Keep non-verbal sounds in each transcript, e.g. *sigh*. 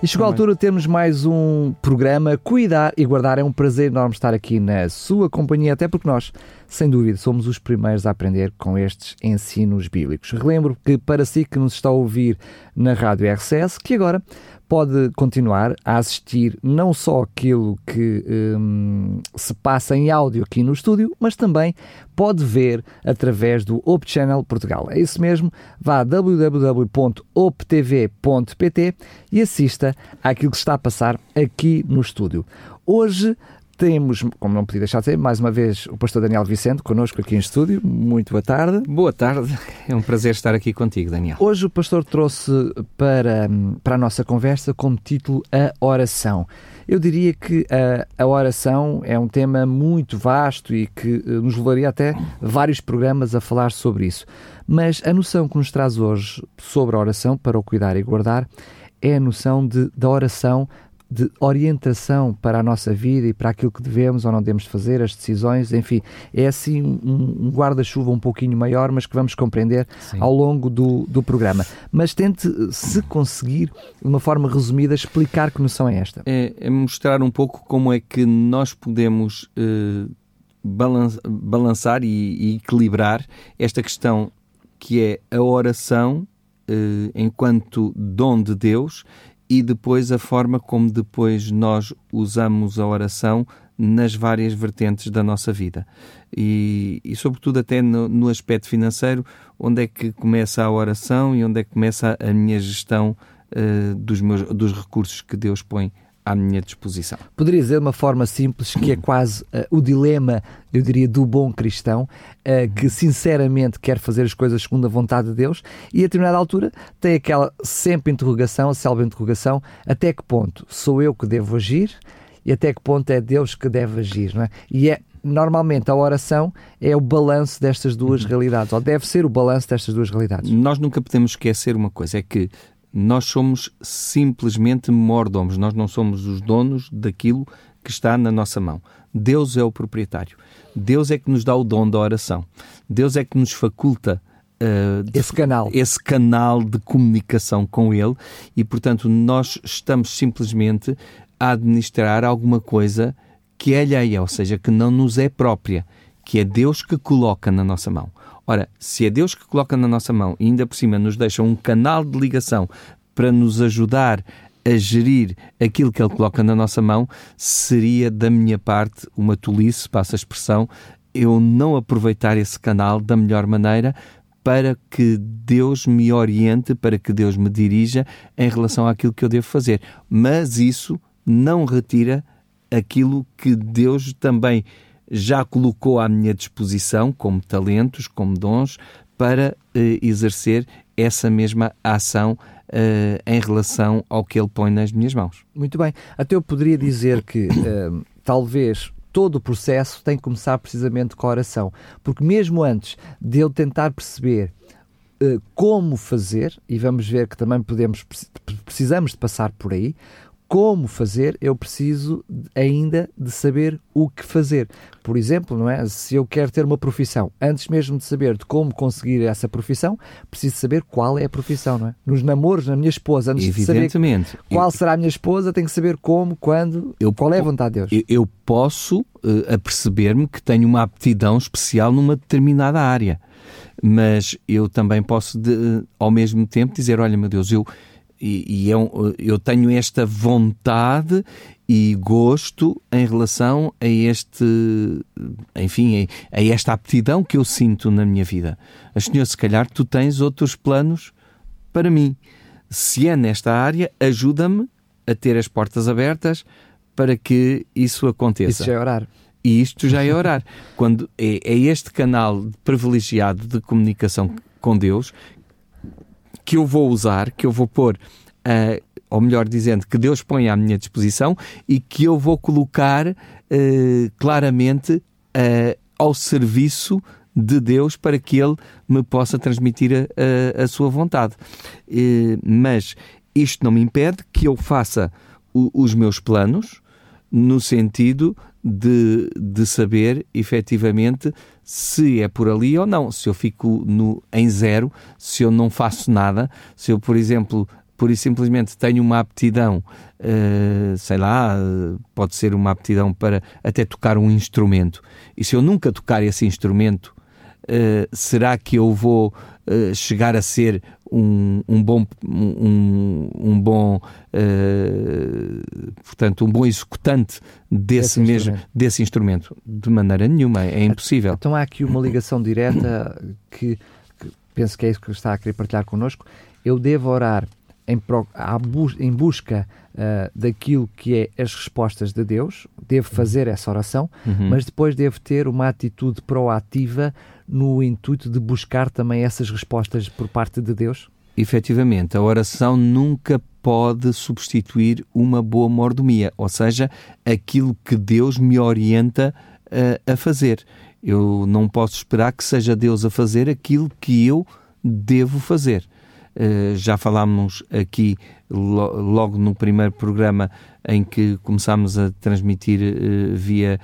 E chegou a altura de termos mais um programa Cuidar e Guardar. É um prazer enorme estar aqui na sua companhia, até porque nós, sem dúvida, somos os primeiros a aprender com estes ensinos bíblicos. Relembro que para si que nos está a ouvir na Rádio RCS, que agora pode continuar a assistir não só aquilo que hum, se passa em áudio aqui no estúdio, mas também pode ver através do Op Channel Portugal. É isso mesmo, vá a www.optv.pt e assista àquilo que está a passar aqui no estúdio. Hoje temos, como não podia deixar de ser, mais uma vez o pastor Daniel Vicente connosco aqui em estúdio. Muito boa tarde. Boa tarde, é um prazer estar aqui contigo, Daniel. Hoje o pastor trouxe para, para a nossa conversa como título a oração. Eu diria que a, a oração é um tema muito vasto e que eh, nos levaria até vários programas a falar sobre isso. Mas a noção que nos traz hoje sobre a oração para o cuidar e guardar é a noção de, da oração de orientação para a nossa vida e para aquilo que devemos ou não devemos fazer, as decisões, enfim, é assim um, guarda-chuva um pouquinho maior, mas que vamos compreender Sim. ao longo do, do programa. Mas tente, se conseguir, de uma forma resumida, explicar que noção é esta. É, é mostrar um pouco como é que nós podemos eh, balançar e, e, equilibrar esta questão que é a oração eh, enquanto dom de Deus e depois a forma como depois nós usamos a oração nas várias vertentes da nossa vida. E, e sobretudo até no, no, aspecto financeiro, onde é que começa a oração e onde é que começa a minha gestão uh, dos, meus, dos recursos que Deus põe à minha disposição. Poderia dizer de uma forma simples que é *clears throat* quase uh, o dilema, eu diria, do bom cristão, uh, que sinceramente quer fazer as coisas segundo a vontade de Deus e a determinada altura tem aquela sempre interrogação, a célebre interrogação, até que ponto sou eu que devo agir e até que ponto é Deus que deve agir, não é? E é normalmente a oração é o balanço destas duas uhum. realidades, ou deve ser o balanço destas duas realidades. Nós nunca podemos esquecer uma coisa, é que nós somos simplesmente mordomos, nós não somos os donos daquilo que está na nossa mão. Deus é o proprietário. Deus é que nos dá o dom da oração. Deus é que nos faculta uh, esse canal, esse canal de comunicação com Ele e, portanto, nós estamos simplesmente a administrar alguma coisa que é alheia, ou seja, que não nos é própria, que é Deus que coloca na nossa mão. Ora, se é Deus que coloca na nossa mão e ainda por cima nos deixa um canal de ligação para nos ajudar a gerir aquilo que Ele coloca na nossa mão, seria da minha parte uma tolice, passa a expressão, eu não aproveitar esse canal da melhor maneira para que Deus me oriente, para que Deus me dirija em relação àquilo que eu devo fazer. Mas isso não retira aquilo que Deus também já colocou à minha disposição, como talentos, como dons, para eh, exercer essa mesma ação eh, em relação ao que ele põe nas minhas mãos. Muito bem. Até eu poderia dizer que eh, talvez todo o processo tem que começar precisamente com a oração, porque mesmo antes de eu tentar perceber como fazer, e vamos ver que também podemos, precisamos de passar por aí, como fazer, eu preciso ainda de saber o que fazer. Por exemplo, não é? Se eu quero ter uma profissão, antes mesmo de saber de como conseguir essa profissão, preciso saber qual é a profissão, não é? Nos namoros, na minha esposa, antes de saber qual será a minha esposa, tenho que saber como, quando, eu, qual é a vontade de Deus. Eu, eu posso uh, aperceber-me que tenho uma aptidão especial numa determinada área, mas eu também posso, de, ao mesmo tempo, dizer: olha, meu Deus, eu e, e eu, é eu tenho esta vontade e gosto em relação a este, enfim, a, esta aptidão que eu sinto na minha vida. Mas, Senhor, se calhar tu tens outros planos para mim. Se é nesta área, ajuda-me a ter as portas abertas para que isso aconteça. Isso já é orar. E isto já é orar. Quando é, é este canal privilegiado de comunicação com Deus que eu vou usar, que eu vou pôr, uh, ou melhor dizendo, que Deus põe à minha disposição e que eu vou colocar uh, claramente uh, ao serviço de Deus para que Ele me possa transmitir a, a, a sua vontade. mas isto não me impede que eu faça o, os meus planos no sentido de, de saber efetivamente se é por ali ou não. Se eu fico no, em zero, se eu não faço nada, se eu, por exemplo, por simplesmente tenho uma aptidão, uh, sei lá, pode ser uma aptidão para até tocar um instrumento, e se eu nunca tocar esse instrumento, uh, será que eu vou uh, chegar a ser um, um bom, um, um bom uh, portanto, um bom executante desse, mesmo instrumento. desse instrumento? De maneira nenhuma, é impossível. Então há aqui uma ligação direta que, que penso que é isso que está a querer partilhar connosco. Eu devo orar em, em busca uh, daquilo que é as respostas de Deus, devo fazer essa oração, uhum. mas depois devo ter uma atitude proativa no intuito de buscar também essas respostas por parte de Deus? Efetivamente, a oração nunca pode substituir uma boa mordomia, ou seja, aquilo que Deus me orienta a, a fazer. Eu não posso esperar que seja Deus a fazer aquilo que eu devo fazer. Uh, já falámos aqui lo, logo no primeiro programa em que começámos a transmitir uh, via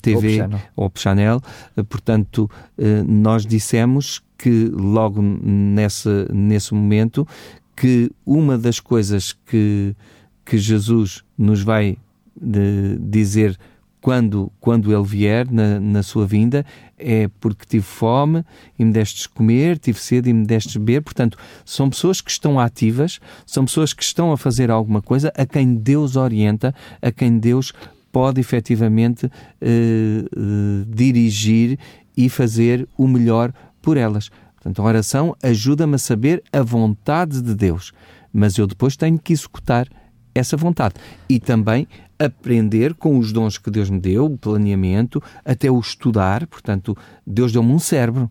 TV ou Channel. portanto, nós dissemos que logo nesse, nesse momento que uma das coisas que, que Jesus nos vai dizer quando, quando ele vier na, na sua vinda, é porque tive fome e me destes comer, tive sede e me destes beber. Portanto, são pessoas que estão ativas, são pessoas que estão a fazer alguma coisa, a quem Deus orienta, a quem Deus pode efetivamente eh, eh, dirigir e fazer o melhor por elas. Portanto, a oração ajuda-me a saber a vontade de Deus, mas eu depois tenho que executar essa vontade. E também aprender com os dons que Deus me deu, o planeamento, até o estudar. Portanto, Deus deu-me um cérebro,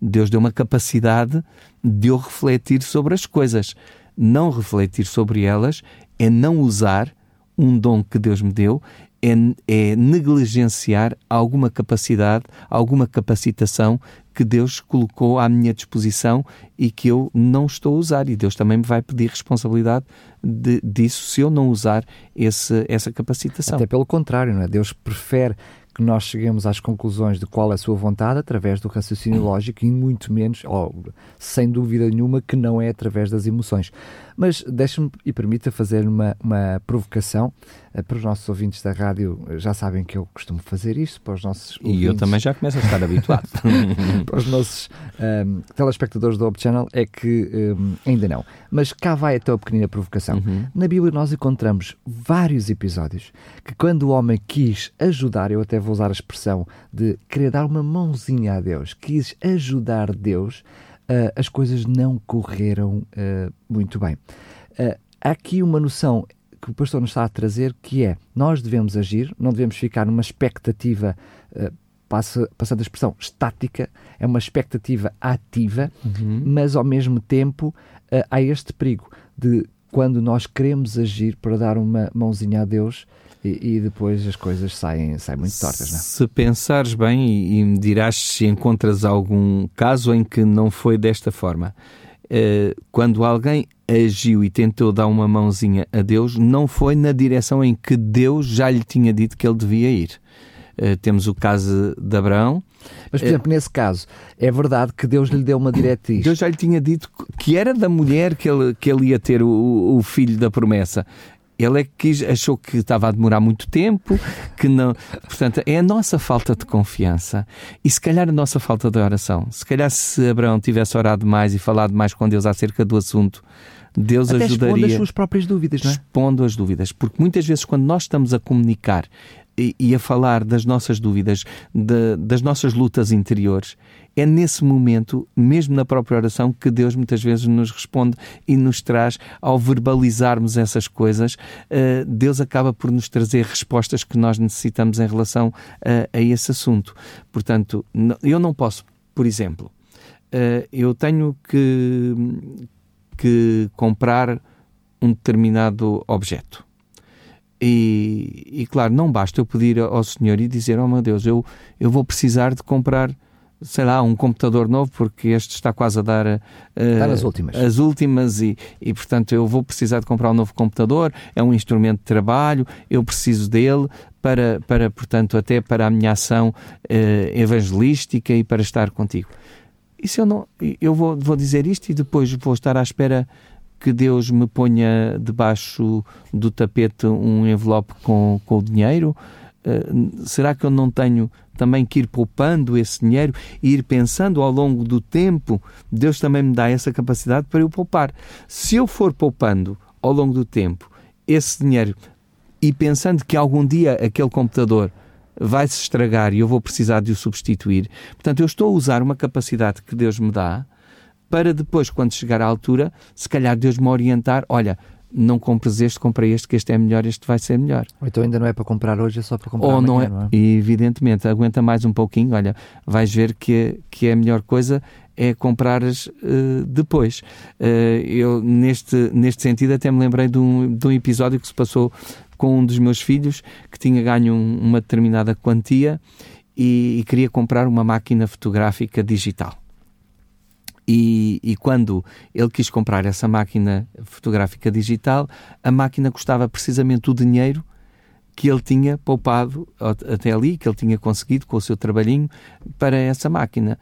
Deus deu uma capacidade de eu refletir sobre as coisas. Não refletir sobre elas é não usar um dom que Deus me deu, é, é negligenciar alguma capacidade, alguma capacitação que Deus colocou à minha disposição e que eu não estou a usar. E Deus também me vai pedir responsabilidade de, disso se eu não usar esse, essa capacitação. Até pelo contrário, não é? Deus prefere que nós cheguemos às conclusões de qual é a sua vontade através do raciocínio *coughs* lógico e muito menos, ou sem dúvida nenhuma, que não é através das emoções. Mas deixe-me e permita fazer uma, uma provocação uh, para os nossos ouvintes da rádio. Já sabem que eu costumo fazer isto para os nossos ouvintes. E eu também já começo a estar habituado. *laughs* para os nossos um, ehm, telespectadores do Ob Channel é que um, ehm, ainda não. Mas cá vai até a pequenina provocação. Uhum. Na Bíblia nós encontramos vários episódios que quando o homem quis ajudar, eu até vou usar a expressão de querer dar uma mãozinha a Deus, quis ajudar Deus, uh, as coisas não correram uh, muito bem. Uh, há aqui uma noção que o pastor nos está a trazer que é nós devemos agir, não devemos ficar numa expectativa, passa, passando a expressão, estática, é uma expectativa ativa, uhum. mas ao mesmo tempo há este perigo de quando nós queremos agir para dar uma mãozinha a Deus, e, e, depois as coisas saem, saem muito tortas, não é? Se pensares bem e, e me dirás se encontras algum caso em que não foi desta forma. Uh, quando alguém agiu e tentou dar uma mãozinha a Deus, não foi na direção em que Deus já lhe tinha dito que ele devia ir. Uh, temos o caso de Abraão. Mas, por exemplo, uh, nesse caso, é verdade que Deus lhe deu uma diretriz. Deus já lhe tinha dito que era da mulher que ele, que ele ia ter o, o filho da promessa. Ele é que quis, achou que estava a demorar muito tempo, que não. Portanto, é a nossa falta de confiança e se calhar a nossa falta de oração. Se calhar se Abraão tivesse orado mais e falado mais com Deus acerca do assunto, Deus Até ajudaria. Responde as suas próprias dúvidas, não é? Respondo as dúvidas, porque muitas vezes quando nós estamos a comunicar e, e a falar das nossas dúvidas, de, das nossas lutas interiores, é nesse momento, mesmo na própria oração, que Deus muitas vezes nos responde e nos traz, ao verbalizarmos essas coisas, uh, Deus acaba por nos trazer respostas que nós necessitamos em relação a, esse assunto. Portanto, eu não posso, por exemplo, uh, eu tenho que, que comprar um determinado objeto. E, e, claro, não basta eu pedir ao Senhor e dizer: Oh meu Deus, eu, eu vou precisar de comprar sei lá, um computador novo, porque este está quase a dar uh, está nas últimas. as últimas e, e, portanto, eu vou precisar de comprar um novo computador, é um instrumento de trabalho, eu preciso dele para, para portanto, até para a minha ação uh, evangelística e para estar contigo. Se eu não, eu vou, vou dizer isto e depois vou estar à espera que Deus me ponha debaixo do tapete um envelope com, com o dinheiro? Uh, será que eu não tenho também que ir poupando esse dinheiro e ir pensando ao longo do tempo? Deus também me dá essa capacidade para eu poupar. Se eu for poupando ao longo do tempo esse dinheiro e pensando que algum dia aquele computador vai se estragar e eu vou precisar de o substituir, portanto, eu estou a usar uma capacidade que Deus me dá para depois, quando chegar à altura, se calhar Deus me orientar: olha, não compres este, compra este, que este é melhor, este vai ser melhor. Ou então ainda não é para comprar hoje, é só para comprar Ou amanhã, não é, não é? Evidentemente, aguenta mais um pouquinho, olha, vais ver que, que a melhor coisa é comprares uh, depois. Uh, eu, neste, neste sentido, até me lembrei de um, de um episódio que se passou com um dos meus filhos, que tinha ganho um, uma determinada quantia e, e queria comprar uma máquina fotográfica digital. E, e, quando ele quis comprar essa máquina fotográfica digital, a máquina custava precisamente o dinheiro que ele tinha poupado até ali, que ele tinha conseguido com o seu trabalhinho para essa máquina.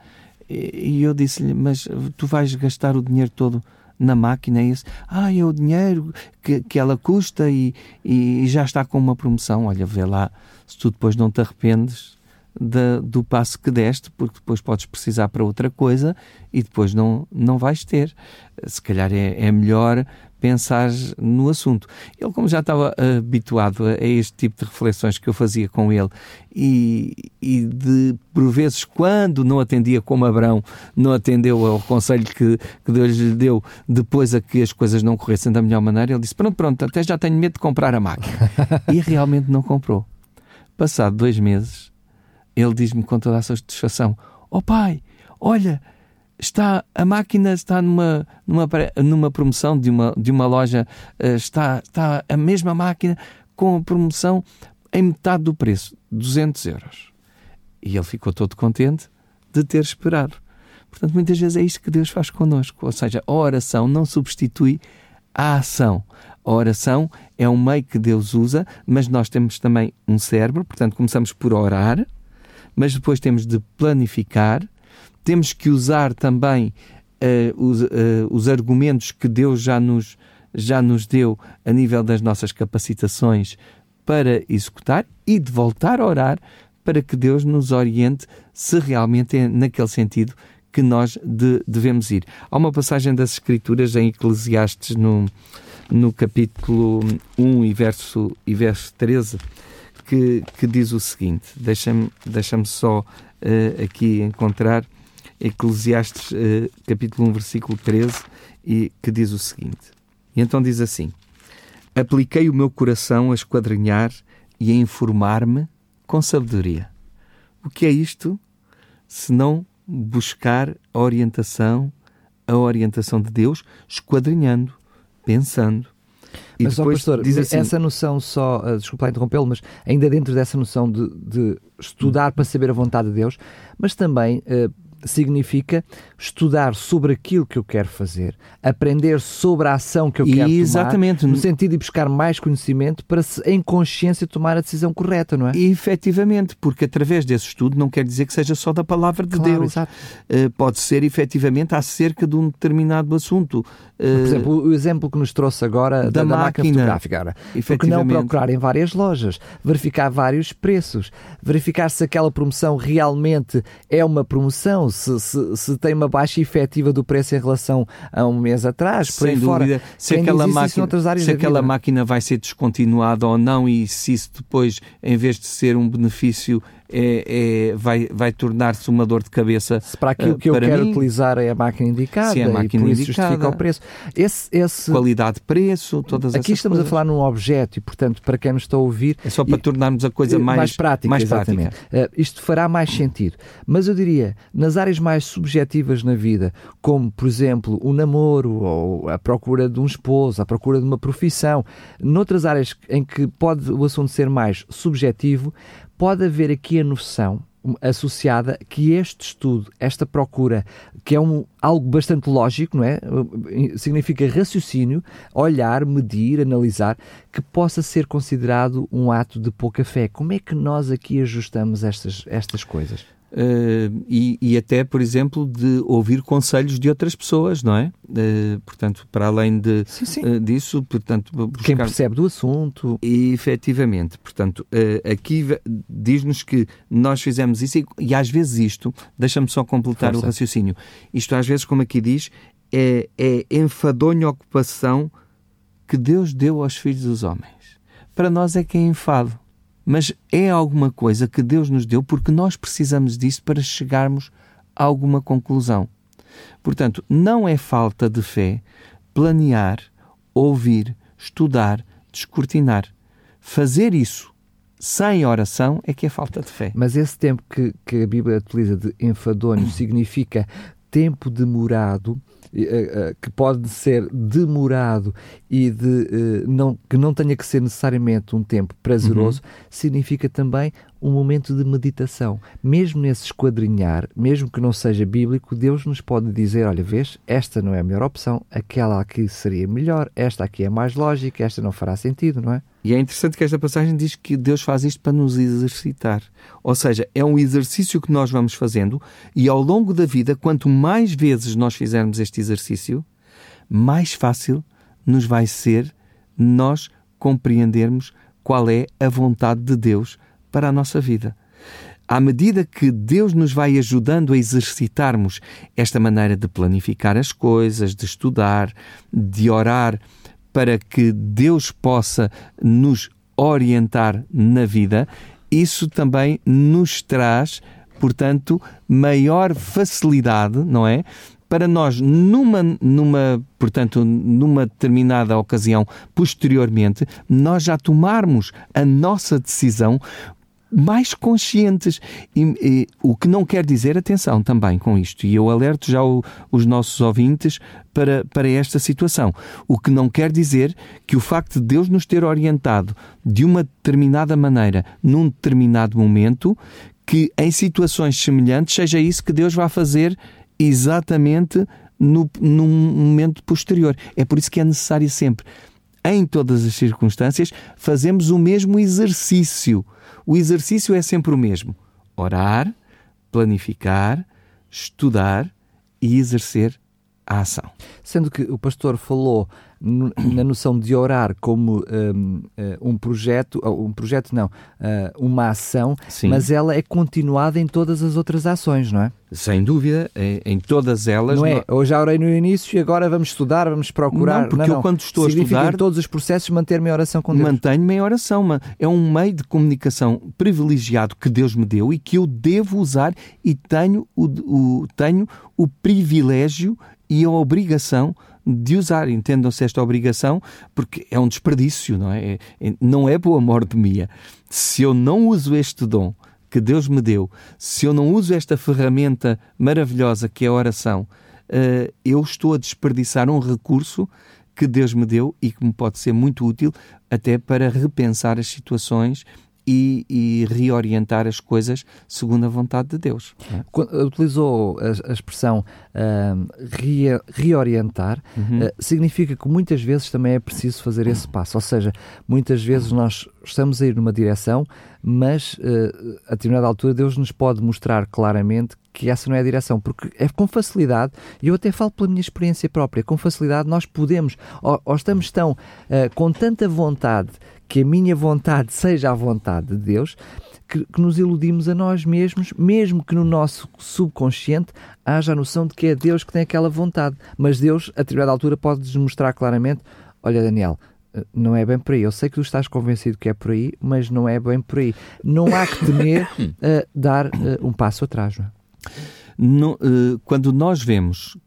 E eu disse-lhe: Mas tu vais gastar o dinheiro todo na máquina? É esse? Ah, é o dinheiro que, que ela custa e, e já está com uma promoção. Olha, vê lá, se tu depois não te arrependes da, do passo que deste, porque depois podes precisar para outra coisa e depois não, não vais ter. Se calhar é, é melhor pensar no assunto. Ele, como já estava habituado a, este tipo de reflexões que eu fazia com ele e, e de, por vezes, quando não atendia como Abrão, não atendeu ao conselho que, que Deus lhe deu depois a que as coisas não corressem da melhor maneira, ele disse: Pronto, pronto, até já tenho medo de comprar a máquina. e realmente não comprou. Passado dois meses, ele diz-me com toda a satisfação: oh, pai, olha, está a máquina está numa, numa, numa promoção de uma, de uma loja, eh, está, está a mesma máquina com a promoção em metade do preço, 200 euros. E ele ficou todo contente de ter esperado. Portanto, muitas vezes é isto que Deus faz connosco. Ou seja, a oração não substitui a ação. A oração é um meio que Deus usa, mas nós temos também um cérebro, portanto, começamos por orar, mas depois temos de planificar, temos que usar também uh, os, uh, os argumentos que Deus já nos, já nos deu a nível das nossas capacitações para executar e de voltar a orar para que Deus nos oriente se realmente é naquele sentido que nós de, devemos ir. Há uma passagem das Escrituras em Eclesiastes no, no capítulo 1 e verso, e verso 13 que, que diz o seguinte: deixa-me deixa só uh, aqui encontrar Eclesiastes uh, capítulo 1, versículo 13, e que diz o seguinte: E então diz assim: Apliquei o meu coração a esquadrinhar e a informar-me com sabedoria. O que é isto? Se não buscar a orientação, a orientação de Deus, esquadrinhando, pensando, e mas, depois, pastor, diz assim, essa noção só, uh, desculpa interrompê-lo, mas ainda dentro dessa noção de, de estudar para saber a vontade de Deus, mas também uh, significa estudar sobre aquilo que eu quero fazer, aprender sobre a ação que eu quero Exatamente. tomar, no sentido de buscar mais conhecimento para, em consciência, tomar a decisão correta, não é? Efetivamente, porque através desse estudo não quer dizer que seja só da palavra de claro, Deus. Uh, pode ser efetivamente acerca de um determinado assunto. Uh, Por exemplo, o exemplo que nos trouxe agora da, da, máquina, máquina fotográfica. Porque não procurar em várias lojas, verificar vários preços, verificar se aquela promoção realmente é uma promoção, se, se, se, tem uma baixa efetiva do preço em relação a um mês atrás, por Sem fora. dúvida. Se aquela, máquina, se aquela máquina vai ser descontinuada ou não e se isso depois, em vez de ser um benefício é, é, vai, vai tornar-se uma dor de cabeça. Se para aquilo que eu quero mim, utilizar é a máquina indicada, se é a máquina e indicada, justifica o preço. Esse, esse... Qualidade-preço, todas Aqui estamos coisas. a falar num objeto e, portanto, para quem nos está a ouvir. É só para e, tornarmos a coisa mais, mais prática. Mais exatamente. Prática. Uh, isto fará mais sentido. Mas eu diria, nas áreas mais subjetivas na vida, como, por exemplo, o namoro, ou a procura de um esposo, a procura de uma profissão, noutras áreas em que pode o assunto ser mais subjetivo, pode haver aqui a noção associada que este estudo, esta procura, que é um, algo bastante lógico, não é? Significa raciocínio, olhar, medir, analisar, que possa ser considerado um ato de pouca fé. Como é que nós aqui ajustamos estas, estas coisas? Uh, e, e, até, por exemplo, de ouvir conselhos de outras pessoas, não é? Uh, portanto, para além de, sim, sim. Uh, disso, portanto, buscar... quem percebe do assunto. E, efetivamente, portanto, aqui diz-nos que nós fizemos isso e, e às vezes isto, deixa-me só completar Força. o raciocínio. Isto às vezes, como aqui diz, é, é enfadonha ocupação que Deus deu aos filhos dos homens. Para nós é que é enfado mas é alguma coisa que Deus nos deu porque nós precisamos disso para chegarmos a alguma conclusão. Portanto, não é falta de fé planear, ouvir, estudar, descortinar. Fazer isso sem oração é que é falta de fé. Mas esse tempo que, que a Bíblia utiliza de enfadonho significa tempo demorado que pode ser demorado e de, eh, não, que não tenha que ser necessariamente um tempo prazeroso, uhum. significa também um momento de meditação. Mesmo nesse esquadrinhar, mesmo que não seja bíblico, Deus nos pode dizer: olha, vês, esta não é a melhor opção, aquela aqui seria melhor, esta aqui é mais lógica, esta não fará sentido, não é? E é interessante que esta passagem diz que Deus faz isto para nos exercitar. Ou seja, é um exercício que nós vamos fazendo e ao longo da vida, quanto mais vezes nós fizermos este exercício, mais fácil nos vai ser nós compreendermos qual é a vontade de Deus para a nossa vida. À medida que Deus nos vai ajudando a exercitarmos esta maneira de planificar as coisas, de estudar, de orar, para que Deus possa nos orientar na vida, isso também nos traz, portanto, maior facilidade, não é? Para nós, numa, numa, portanto, numa determinada ocasião, posteriormente, nós já tomarmos a nossa decisão mais conscientes. E, e, o que não quer dizer, atenção também com isto, e eu alerto já o, os nossos ouvintes para, para esta situação. O que não quer dizer que o facto de Deus nos ter orientado de uma determinada maneira, num determinado momento, que em situações semelhantes seja isso que Deus vai fazer exatamente no, num momento posterior. É por isso que é necessário sempre, em todas as circunstâncias, fazemos o mesmo exercício. O exercício é sempre o mesmo: orar, planificar, estudar e exercer a ação. Sendo que o pastor falou *clears throat* na noção de orar como um, eh, um projeto, um projeto não, eh, uma ação, Sim. mas ela é continuada em todas as outras ações, não é? Sem dúvida, em, todas elas. Não é? Eu já orei no início e agora vamos estudar, vamos procurar. Não, porque não, eu quando estou a estudar. em todos os processos manter-me em oração com Deus. Mantenho-me em oração. É um meio de comunicação privilegiado que Deus me deu e que eu devo usar e tenho o, o tenho o privilégio e a obrigação de usar. Entendam-se esta obrigação, porque é um desperdício, não é? é não é boa mordomia. Se eu não uso este dom que Deus me deu, se eu não uso esta ferramenta maravilhosa que é a oração, uh, eu estou a desperdiçar um recurso que Deus me deu e que me pode ser muito útil até para repensar as situações e, e, reorientar as coisas segundo a vontade de Deus. Utilizou a, a expressão uh, re, reorientar, uhum. uh, significa que muitas vezes também é preciso fazer esse passo, ou seja, muitas vezes nós estamos a ir numa direção, mas uh, a determinada altura Deus nos pode mostrar claramente que essa não é a direção, porque é com facilidade, e eu até falo pela minha experiência própria, com facilidade nós podemos, ou, ou estamos tão uh, com tanta vontade que a minha vontade seja a vontade de Deus, que, que, nos iludimos a nós mesmos, mesmo que no nosso subconsciente haja a noção de que é Deus que tem aquela vontade. Mas Deus, a determinada altura, pode-nos mostrar claramente: olha, Daniel, não é bem por aí. Eu sei que tu estás convencido que é por aí, mas não é bem por aí. Não há que temer *laughs* uh, dar uh, um passo atrás. Não é? no, uh, quando nós vemos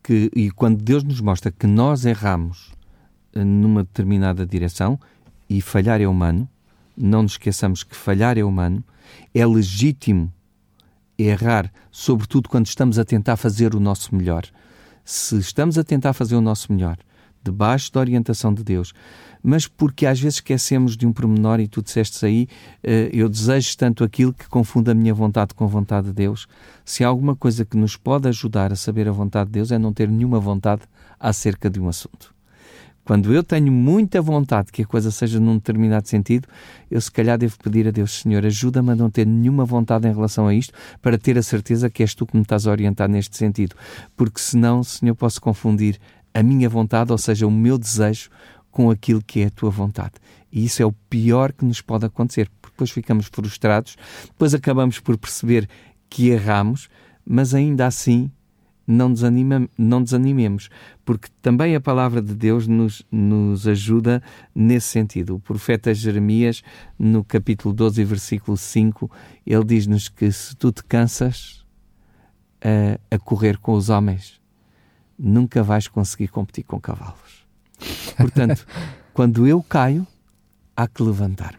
que, e quando Deus nos mostra que nós erramos numa determinada direção, e falhar é humano, não nos esqueçamos que falhar é humano, é legítimo errar, sobretudo quando estamos a tentar fazer o nosso melhor. Se estamos a tentar fazer o nosso melhor, debaixo da orientação de Deus, mas porque às vezes esquecemos de um pormenor e tu disseste aí, uh, eu desejo tanto aquilo que confunda a minha vontade com a vontade de Deus. Se há alguma coisa que nos pode ajudar a saber a vontade de Deus é não ter nenhuma vontade acerca de um assunto. Quando eu tenho muita vontade que a coisa seja num determinado sentido, eu se calhar devo pedir a Deus, Senhor, ajuda-me a não ter nenhuma vontade em relação a isto, para ter a certeza que és tu que me estás a orientar neste sentido. Porque senão, Senhor, posso confundir a minha vontade, ou seja, o meu desejo, com aquilo que é a tua vontade. E isso é o pior que nos pode acontecer, porque depois ficamos frustrados, depois acabamos por perceber que erramos, mas ainda assim não, desanima, não desanimemos, porque também a palavra de Deus nos, nos ajuda nesse sentido. O profeta Jeremias, no capítulo 12, versículo 5, ele diz-nos que se tu te cansas a, a correr com os homens, nunca vais conseguir competir com cavalos. Portanto, *laughs* quando eu caio, há que levantar-me.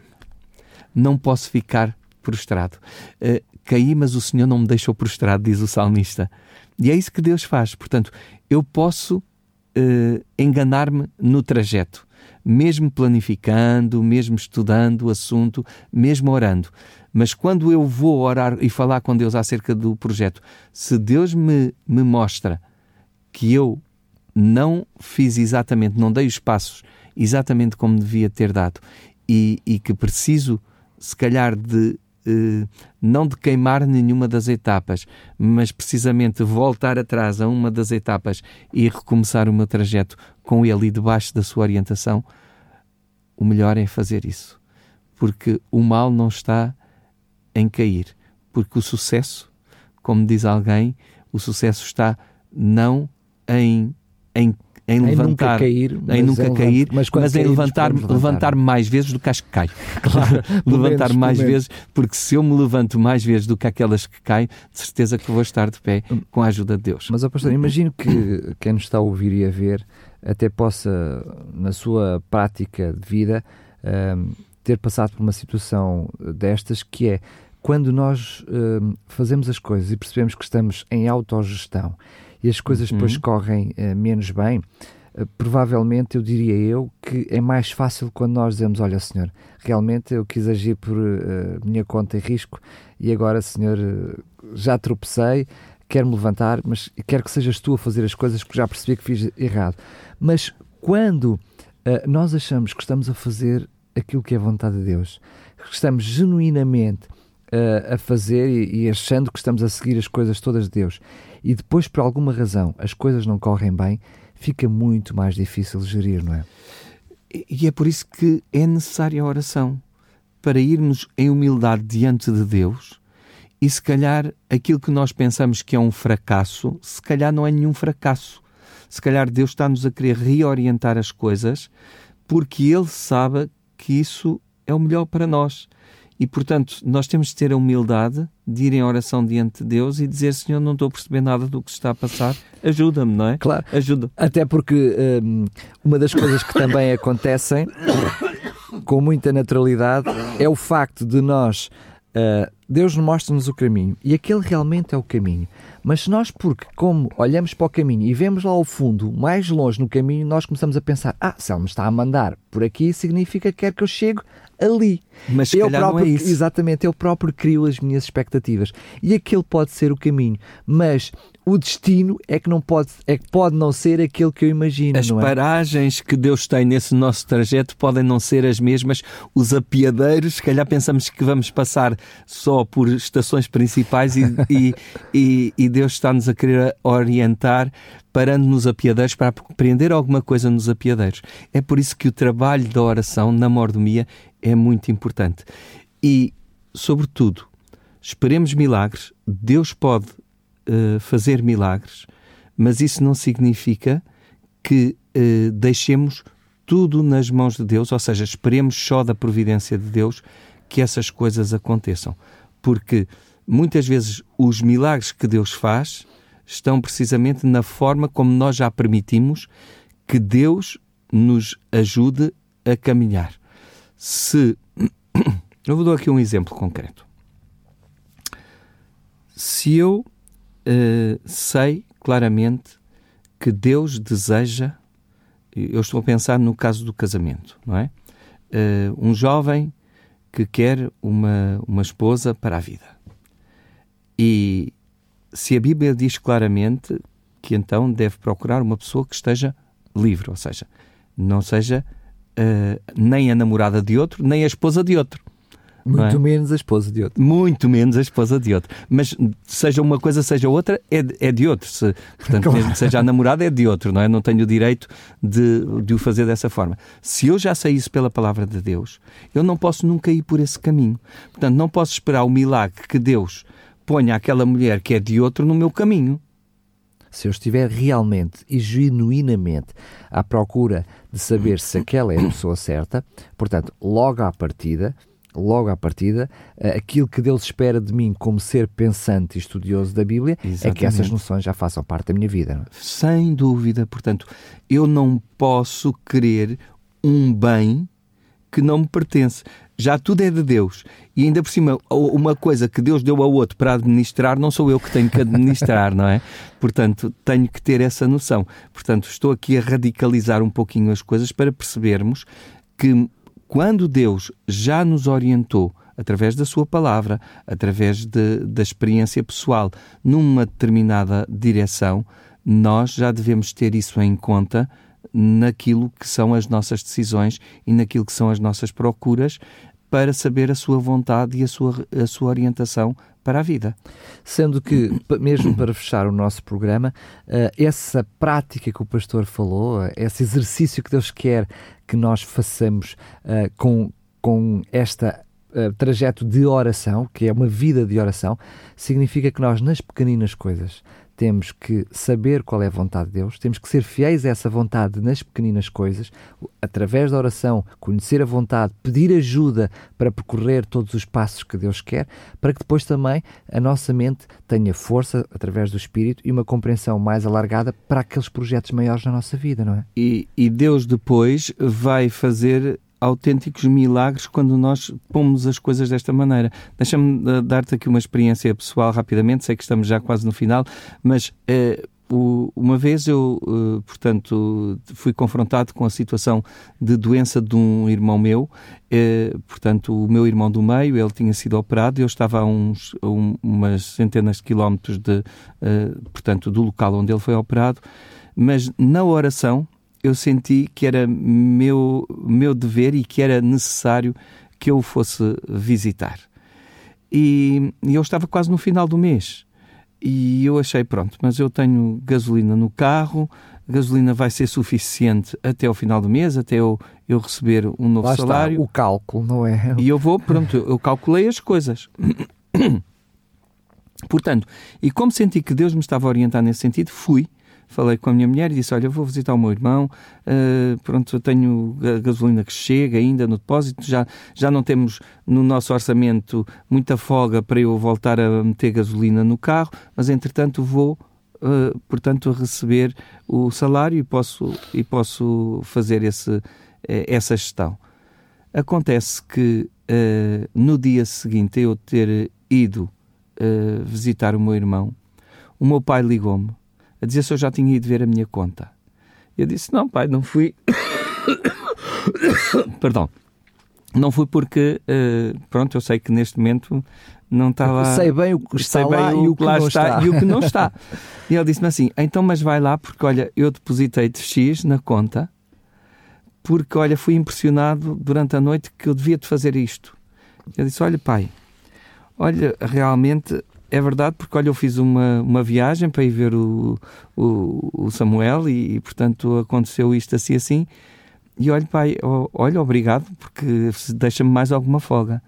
Não posso ficar prostrado. Uh, caí, mas o Senhor não me deixou prostrado, diz o salmista. E é isso que Deus faz. Portanto, eu posso uh, enganar-me no trajeto, mesmo planificando, mesmo estudando o assunto, mesmo orando. Mas quando eu vou orar e falar com Deus acerca do projeto, se Deus me, me mostra que eu não fiz exatamente, não dei os passos exatamente como devia ter dado e, e que preciso, se calhar, de não de queimar nenhuma das etapas, mas precisamente voltar atrás a uma das etapas e recomeçar o meu trajeto com ele e debaixo da sua orientação, o melhor é fazer isso. Porque o mal não está em cair. Porque o sucesso, como diz alguém, o sucesso está não em, em em, levantar, nunca cair, em nunca cair, mas, mas em levantar, levantar, levantar mais vezes do que as que caem. *laughs* Claro, levantar menos, mais vezes, porque se eu me levanto mais vezes do que aquelas que caem, de certeza que vou estar de pé com a ajuda de Deus. Mas, ó pastor, imagino que quem nos está a ouvir e a ver até possa, na sua prática de vida, um, ter passado por uma situação destas que é quando nós um, fazemos as coisas e percebemos que estamos em autogestão e as coisas uhum. depois correm uh, menos bem, uh, provavelmente eu diria eu que é mais fácil quando nós dizemos: Olha, Senhor, realmente eu quis agir por uh, minha conta e risco e agora, Senhor, já tropecei, quero-me levantar, mas quero que sejas tu a fazer as coisas porque já percebi que fiz errado. Mas quando nós achamos que estamos a fazer aquilo que é vontade de Deus, que estamos genuinamente a fazer e, e achando que estamos a seguir as coisas todas de Deus e depois, por alguma razão, as coisas não correm bem, fica muito mais difícil gerir, não é? E é por isso que é necessária a oração para irmos em humildade diante de Deus e se calhar aquilo que nós pensamos que é um fracasso, se calhar não é nenhum fracasso. Se calhar Deus está-nos a querer reorientar as coisas porque Ele sabe que isso é o melhor para nós. E, portanto, nós temos de ter a humildade de ir em oração diante de Deus e dizer: Senhor, não estou a perceber nada do que se está a passar, ajuda-me, não é? Claro. Ajuda. Até porque um, uma das coisas que também acontecem com muita naturalidade é o facto de nós. Uh, Deus mostra-nos o caminho e aquele realmente é o caminho. Mas se nós, porque como olhamos para o caminho e vemos lá ao fundo, mais longe no caminho, nós começamos a pensar: ah, se ele me está a mandar por aqui, significa que quer que eu chegue ali. Mas se eu próprio, não é isso. Exatamente, eu próprio crio as minhas expectativas. E aquele pode ser o caminho. Mas o destino é que não pode, é que pode não ser aquele que eu imagino. As é? paragens que Deus tem nesse nosso trajeto podem não ser as mesmas. Os apiadeiros, se calhar pensamos que vamos passar só por estações principais e, e, *laughs* e, e Deus está-nos a querer orientar parando nos apiadeiros para aprender alguma coisa nos apiadeiros. É por isso que o trabalho da oração na mordomia é muito importante. E, sobretudo, esperemos milagres. Deus pode uh, fazer milagres, mas isso não significa que uh, deixemos tudo nas mãos de Deus, ou seja, esperemos só da providência de Deus que essas coisas aconteçam. Porque muitas vezes os milagres que Deus faz estão precisamente na forma como nós já permitimos que Deus nos ajude a caminhar. Se *coughs* eu vou dar aqui um exemplo concreto. Se eu uh, sei claramente que Deus deseja eu estou a pensar no caso do casamento, não é? Uh, um jovem que quer uma, uma esposa para a vida. E se a Bíblia diz claramente que então deve procurar uma pessoa que esteja livre, ou seja, não seja uh, nem a namorada de outro, nem a esposa de outro. Muito é? menos a esposa de outro. Muito menos a esposa de outro. Mas seja uma coisa, seja outra, é de, é de outro. Se, portanto, claro. mesmo que seja a namorada, é de outro, não é? Não tenho o direito de, de o fazer dessa forma. Se eu já sei isso pela palavra de Deus, eu não posso nunca ir por esse caminho. Portanto, não posso esperar o milagre que Deus ponha aquela mulher que é de outro no meu caminho se eu estiver realmente e genuinamente à procura de saber se aquela é a pessoa certa, portanto, logo à partida, logo à partida, eh, aquilo que Deus espera de mim como ser pensante e estudioso da Bíblia Exatamente. é que essas noções já façam parte da minha vida. É? Sem dúvida. Portanto, eu não posso querer um bem que não me pertence. Já tudo é de Deus. E ainda por cima, uma coisa que Deus deu ao outro para administrar, não sou eu que tenho que administrar, não é? Portanto, tenho que ter essa noção. Portanto, estou aqui a radicalizar um pouquinho as coisas para percebermos que quando Deus já nos orientou através da sua palavra, através de, da experiência pessoal, numa determinada direção, nós já devemos ter isso em conta naquilo que são as nossas decisões e naquilo que são as nossas procuras para saber a sua vontade e a sua, a sua orientação para a vida. Sendo que, mesmo para fechar o nosso programa, eh, essa prática que o pastor falou, esse exercício que Deus quer que nós façamos eh, com, com esta uh, trajeto de oração, que é uma vida de oração, significa que nós, nas pequeninas coisas, temos que saber qual é a vontade de Deus, temos que ser fiéis a essa vontade nas pequeninas coisas, através da oração, conhecer a vontade, pedir ajuda para percorrer todos os passos que Deus quer, para que depois também a nossa mente tenha força através do Espírito e uma compreensão mais alargada para aqueles projetos maiores na nossa vida, não é? E, e Deus depois vai fazer autênticos milagres quando nós pomos as coisas desta maneira. Deixa-me eh, dar-te aqui uma experiência pessoal rapidamente, sei que estamos já quase no final, mas eh, uma vez eu, eh, portanto, fui confrontado com a situação de doença de um irmão meu, portanto, o meu irmão do meio, ele tinha sido operado, eu estava a, uns, a umas centenas de quilómetros de, portanto, do local onde ele foi operado, mas na oração eu senti que era meu, meu dever e que era necessário que eu o fosse visitar. E, e eu estava quase no final do mês. E eu achei, pronto, mas eu tenho gasolina no carro, gasolina vai ser suficiente até o final do mês, até eu, eu receber um novo Lá salário. Está, o cálculo, não é? *laughs* E eu vou, pronto, eu calculei as coisas. *coughs* Portanto, e como senti que Deus me estava a orientar nesse sentido, fui falei com a minha mulher e disse: Olha, vou visitar o meu irmão, uh, pronto, eu tenho a gasolina que chega ainda no depósito, já, já não temos no nosso orçamento muita folga para eu voltar a meter gasolina no carro, mas entretanto vou. Uh, portanto, receber o salário e posso, e posso fazer esse, eh, essa gestão. Acontece que uh, no dia seguinte eu ter ido visitar o meu irmão, o meu pai ligou-me a dizer se eu já tinha ido ver a minha conta. Eu disse: Não, pai, não fui. *coughs* Perdão. Não fui porque, uh, pronto, eu sei que neste momento não está lá. Sei bem o que está sei lá e o que lá está, está, e o que não está. *laughs* e ele disse-me assim: então, mas vai lá, porque olha, eu depositei-te X na conta, porque olha, fui impressionado durante a noite que eu devia te fazer isto. Eu disse: olha, pai, olha, realmente é verdade, porque olha, eu fiz uma, uma viagem para ir ver o, o, o Samuel e, e, portanto, aconteceu isto assim assim. E olha, pai, olha, obrigado, porque deixa-me mais alguma folga.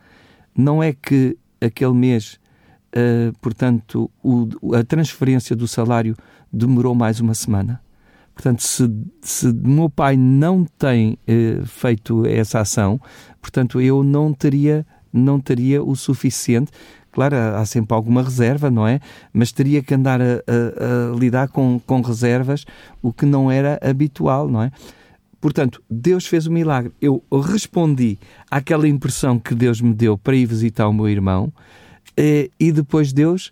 Não é que aquele mês, uh, portanto, o, a transferência do salário demorou mais uma semana. Portanto, se, se meu pai não tem uh, feito essa ação, portanto, eu não teria, não teria o suficiente Claro, há sempre alguma reserva, não é? Mas teria que andar a, a, a lidar com, com reservas, o que não era habitual, não é? Portanto, Deus fez o um milagre. Eu respondi àquela impressão que Deus me deu para ir visitar o meu irmão eh, e depois Deus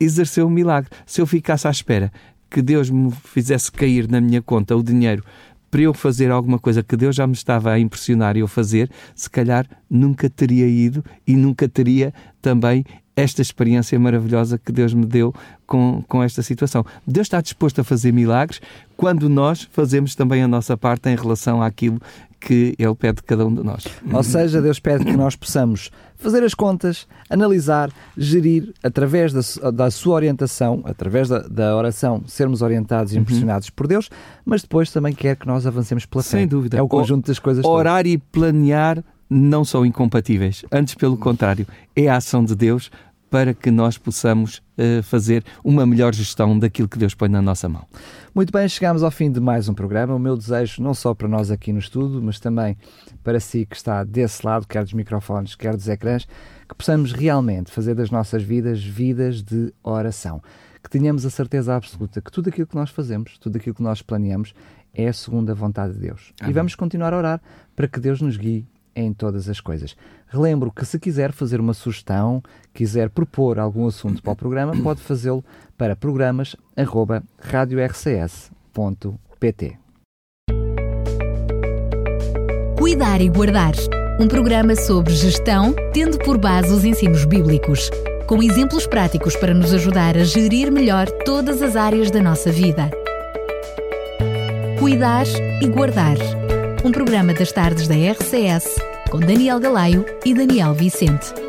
exerceu o um milagre. Se eu ficasse à espera que Deus me fizesse cair na minha conta o dinheiro para eu fazer alguma coisa que Deus já me estava a impressionar eu fazer, se calhar nunca teria ido e nunca teria também esta experiência maravilhosa que Deus me deu com, com esta situação. Deus está disposto a fazer milagres quando nós fazemos também a nossa parte em relação àquilo que Ele pede de cada um de nós. Ou seja, Deus pede que nós possamos fazer as contas, analisar, gerir, através da, da sua orientação, através da, da, oração, sermos orientados e uhum. impressionados uhum. por Deus, mas depois também quer que nós avancemos pela fé. Sem dúvida. É o conjunto das coisas Orar todas. e planear não são incompatíveis. Antes, pelo contrário, é a ação de Deus para que nós possamos uh, fazer uma melhor gestão daquilo que Deus põe na nossa mão. Muito bem, chegamos ao fim de mais um programa. O meu desejo, não só para nós aqui no estudo, mas também para si que está desse lado, quer dos microfones, quer dos ecrãs, que possamos realmente fazer das nossas vidas vidas de oração. Que tenhamos a certeza absoluta que tudo aquilo que nós fazemos, tudo aquilo que nós planeamos, é segundo a vontade de Deus. Amém. E vamos continuar a orar para que Deus nos guie em todas as coisas. Relembro que se quiser fazer uma sugestão, quiser propor algum assunto para o programa, pode fazê-lo para programas@radiorcs.pt. Cuidar e guardar. Um programa sobre gestão, tendo por base os ensinos bíblicos, com exemplos práticos para nos ajudar a gerir melhor todas as áreas da nossa vida. Cuidar e guardar um programa das tardes da RCS com Daniel Galaio e Daniel Vicente.